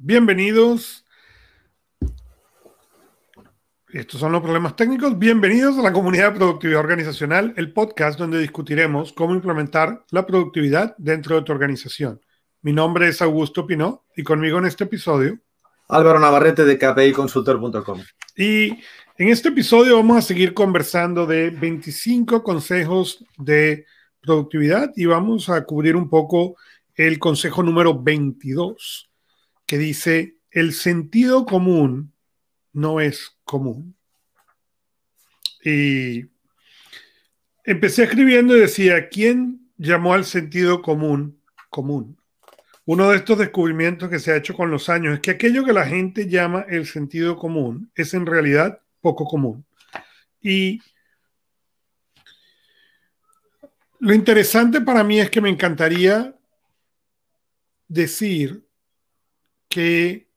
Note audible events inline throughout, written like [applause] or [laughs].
Bienvenidos. Estos son los problemas técnicos. Bienvenidos a la comunidad de productividad organizacional, el podcast donde discutiremos cómo implementar la productividad dentro de tu organización. Mi nombre es Augusto Pinó y conmigo en este episodio. Álvaro Navarrete de kpiconsultor.com. Y en este episodio vamos a seguir conversando de 25 consejos de productividad y vamos a cubrir un poco el consejo número 22 que dice, el sentido común no es común. Y empecé escribiendo y decía, ¿quién llamó al sentido común común? Uno de estos descubrimientos que se ha hecho con los años es que aquello que la gente llama el sentido común es en realidad poco común. Y lo interesante para mí es que me encantaría decir que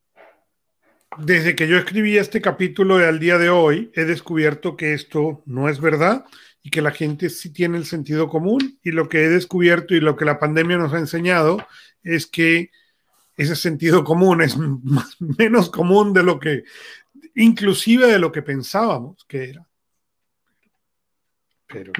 desde que yo escribí este capítulo al día de hoy, he descubierto que esto no es verdad y que la gente sí tiene el sentido común y lo que he descubierto y lo que la pandemia nos ha enseñado es que ese sentido común es [laughs] menos común de lo que, inclusive de lo que pensábamos que era. Pero,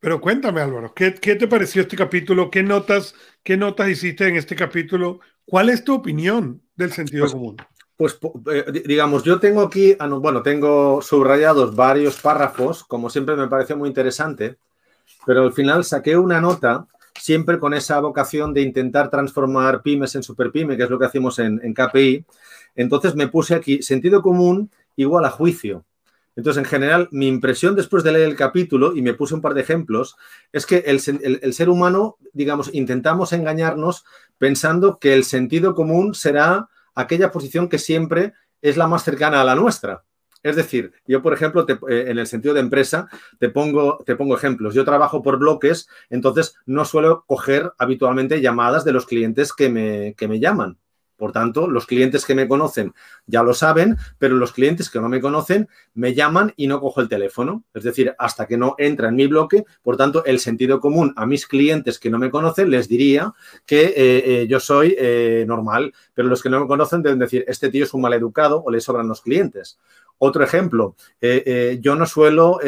pero cuéntame, Álvaro, ¿qué, te pareció este capítulo? ¿Qué notas, ¿Qué notas hiciste en este capítulo? ¿Cuál es tu opinión del sentido pues, común? Pues eh, digamos, yo tengo aquí, bueno, tengo subrayados varios párrafos, como siempre me pareció muy interesante, pero al final saqué una nota siempre con esa vocación de intentar transformar pymes en superpyme, que es lo que hacemos en, en KPI. Entonces me puse aquí, sentido común igual a juicio. Entonces, en general, mi impresión después de leer el capítulo, y me puse un par de ejemplos, es que el, ser humano, digamos, intentamos engañarnos pensando que el sentido común será aquella posición que siempre es la más cercana a la nuestra. Es decir, yo, por ejemplo, eh, en el sentido de empresa, te pongo, te pongo ejemplos. Yo trabajo por bloques, entonces no suelo coger habitualmente llamadas de los clientes que me, que me llaman. Por tanto, los clientes que me conocen ya lo saben, pero los clientes que no me conocen me llaman y no cojo el teléfono. Es decir, hasta que no entra en mi bloque, por tanto, el sentido común a mis clientes que no me conocen les diría que eh, eh, yo soy eh, normal, pero los que no me conocen deben decir, este tío es un mal educado o le sobran los clientes. Otro ejemplo, yo no suelo,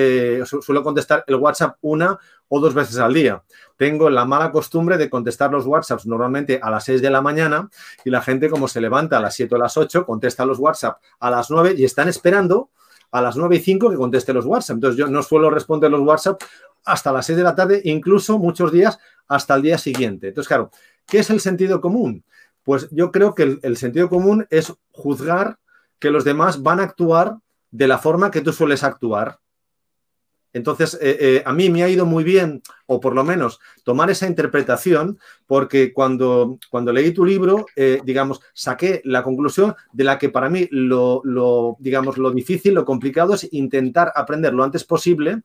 suelo contestar el WhatsApp una o dos veces al día. Tengo la mala costumbre de contestar los WhatsApps normalmente a las 6 de la mañana y la gente como se levanta a las 7 o las 8, contesta los WhatsApp a las 9 y están esperando a las 9 y 5 que conteste los WhatsApp. Entonces yo no suelo responder los WhatsApp hasta las 6 de la tarde, incluso muchos días hasta el día siguiente. Entonces, claro, ¿qué es el sentido común? Pues yo creo que el sentido común es juzgar que los demás van a actuar de la forma que tú sueles actuar. Entonces, eh, eh, a mí me ha ido muy bien, o por lo menos tomar esa interpretación, porque cuando, cuando leí tu libro, eh, digamos, saqué la conclusión de la que para mí lo, digamos, lo difícil, lo complicado es intentar aprender lo antes posible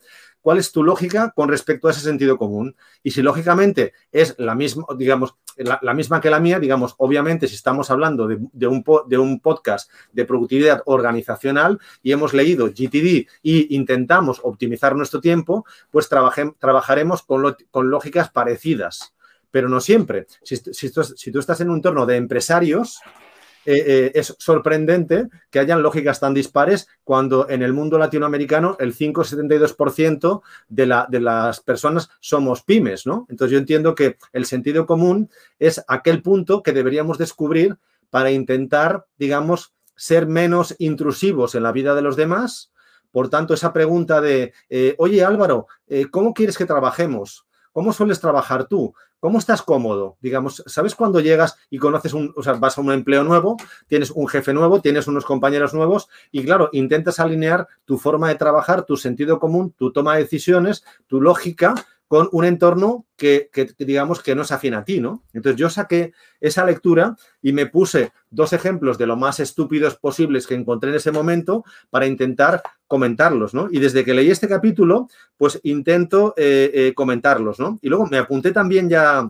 cuál es tu lógica con respecto a ese sentido común. Y si lógicamente es la misma, digamos, la, misma que la mía, digamos, obviamente si estamos hablando de, un, de un podcast de productividad organizacional y hemos leído GTD y intentamos optimizar nuestro tiempo, pues trabajaremos con, con, lógicas parecidas. Pero no siempre. Si, si, si tú estás en un entorno de empresarios, eh, eh, es sorprendente que hayan lógicas tan dispares cuando en el mundo latinoamericano el 5,72% de, la, de las personas somos pymes, ¿no? Entonces yo entiendo que el sentido común es aquel punto que deberíamos descubrir para intentar, digamos, ser menos intrusivos en la vida de los demás. Por tanto, esa pregunta de, eh, oye Álvaro, ¿cómo quieres que trabajemos? ¿Cómo sueles trabajar tú? ¿Cómo estás cómodo? Digamos, ¿sabes cuando llegas y conoces un, o sea, vas a un empleo nuevo, tienes un jefe nuevo, tienes unos compañeros nuevos y claro, intentas alinear tu forma de trabajar, tu sentido común, tu toma de decisiones, tu lógica con un entorno que, digamos que no es afín a ti, ¿no? Entonces yo saqué esa lectura y me puse dos ejemplos de lo más estúpidos posibles que encontré en ese momento para intentar comentarlos, ¿no? Y desde que leí este capítulo, pues intento eh, eh, comentarlos, ¿no? Y luego me apunté también ya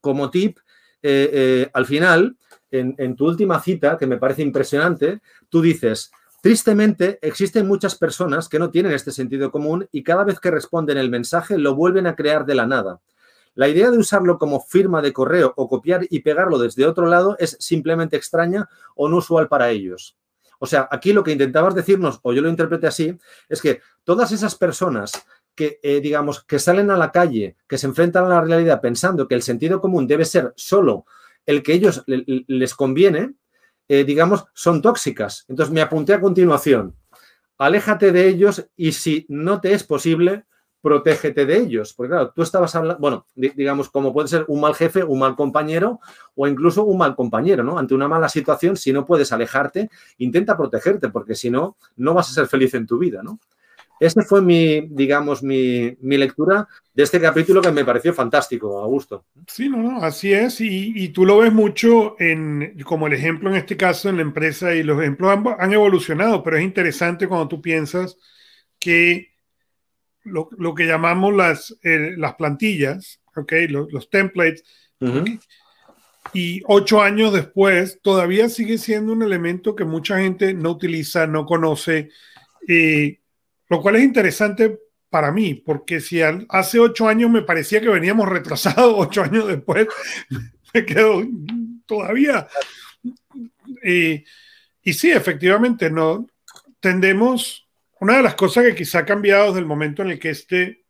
como tip, eh, al final, en tu última cita, que me parece impresionante, tú dices, Tristemente, existen muchas personas que no tienen este sentido común y cada vez que responden el mensaje lo vuelven a crear de la nada. La idea de usarlo como firma de correo o copiar y pegarlo desde otro lado es simplemente extraña o no usual para ellos. O sea, aquí lo que intentabas decirnos, o yo lo interpreté así, es que todas esas personas que, eh, digamos, que salen a la calle, que se enfrentan a la realidad pensando que el sentido común debe ser solo el que ellos les conviene, eh, digamos, son tóxicas. Entonces me apunté a continuación. Aléjate de ellos y si no te es posible, protégete de ellos. Porque claro, tú estabas hablando, bueno, digamos, como puede ser un mal jefe, un mal compañero o incluso un mal compañero, ¿no? Ante una mala situación, si no puedes alejarte, intenta protegerte, porque si no, no vas a ser feliz en tu vida, ¿no? Esa fue mi, digamos, mi, lectura de este capítulo que me pareció fantástico, Augusto. Sí, no, no, así es. Y, tú lo ves mucho en, como el ejemplo en este caso en la empresa y los ejemplos han, evolucionado, pero es interesante cuando tú piensas que lo, que llamamos las, eh, las plantillas, okay, los, templates, y ocho años después todavía sigue siendo un elemento que mucha gente no utiliza, no conoce. Eh, lo cual es interesante para mí, porque si hace ocho años me parecía que veníamos retrasados, [laughs] ocho años después [laughs] me quedo todavía. Y, y sí, efectivamente, no tendemos. Una de las cosas que quizá ha cambiado desde el momento en el que este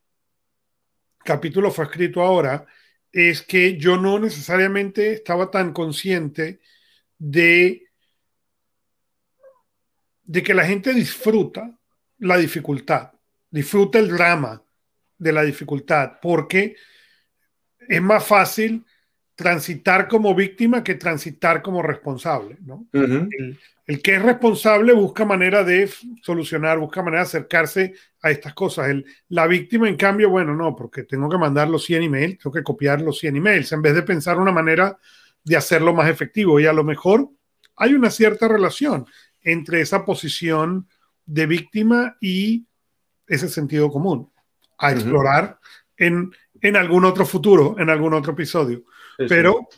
capítulo fue escrito ahora es que yo no necesariamente estaba tan consciente de, de que la gente disfruta la dificultad, disfruta el drama de la dificultad, porque es más fácil transitar como víctima que transitar como responsable. ¿no? el, que es responsable busca manera de solucionar, busca manera de acercarse a estas cosas. El, la víctima, en cambio, bueno, no, porque tengo que mandar los 100 emails, tengo que copiar los 100 emails, en vez de pensar una manera de hacerlo más efectivo. Y a lo mejor hay una cierta relación entre esa posición de víctima y ese sentido común a explorar en, en, algún otro futuro, en algún otro episodio. Pero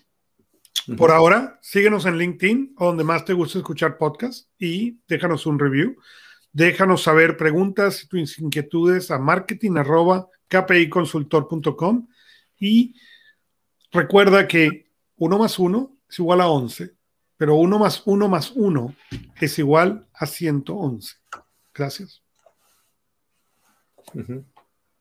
por ahora, síguenos en LinkedIn o donde más te guste escuchar podcast y déjanos un review. Déjanos saber preguntas y tus inquietudes a marketing arroba kpiconsultor.com y recuerda que 1 más 1 es igual a 11 pero 1 más 1 más 1 es igual a 111. Gracias. Uh -huh.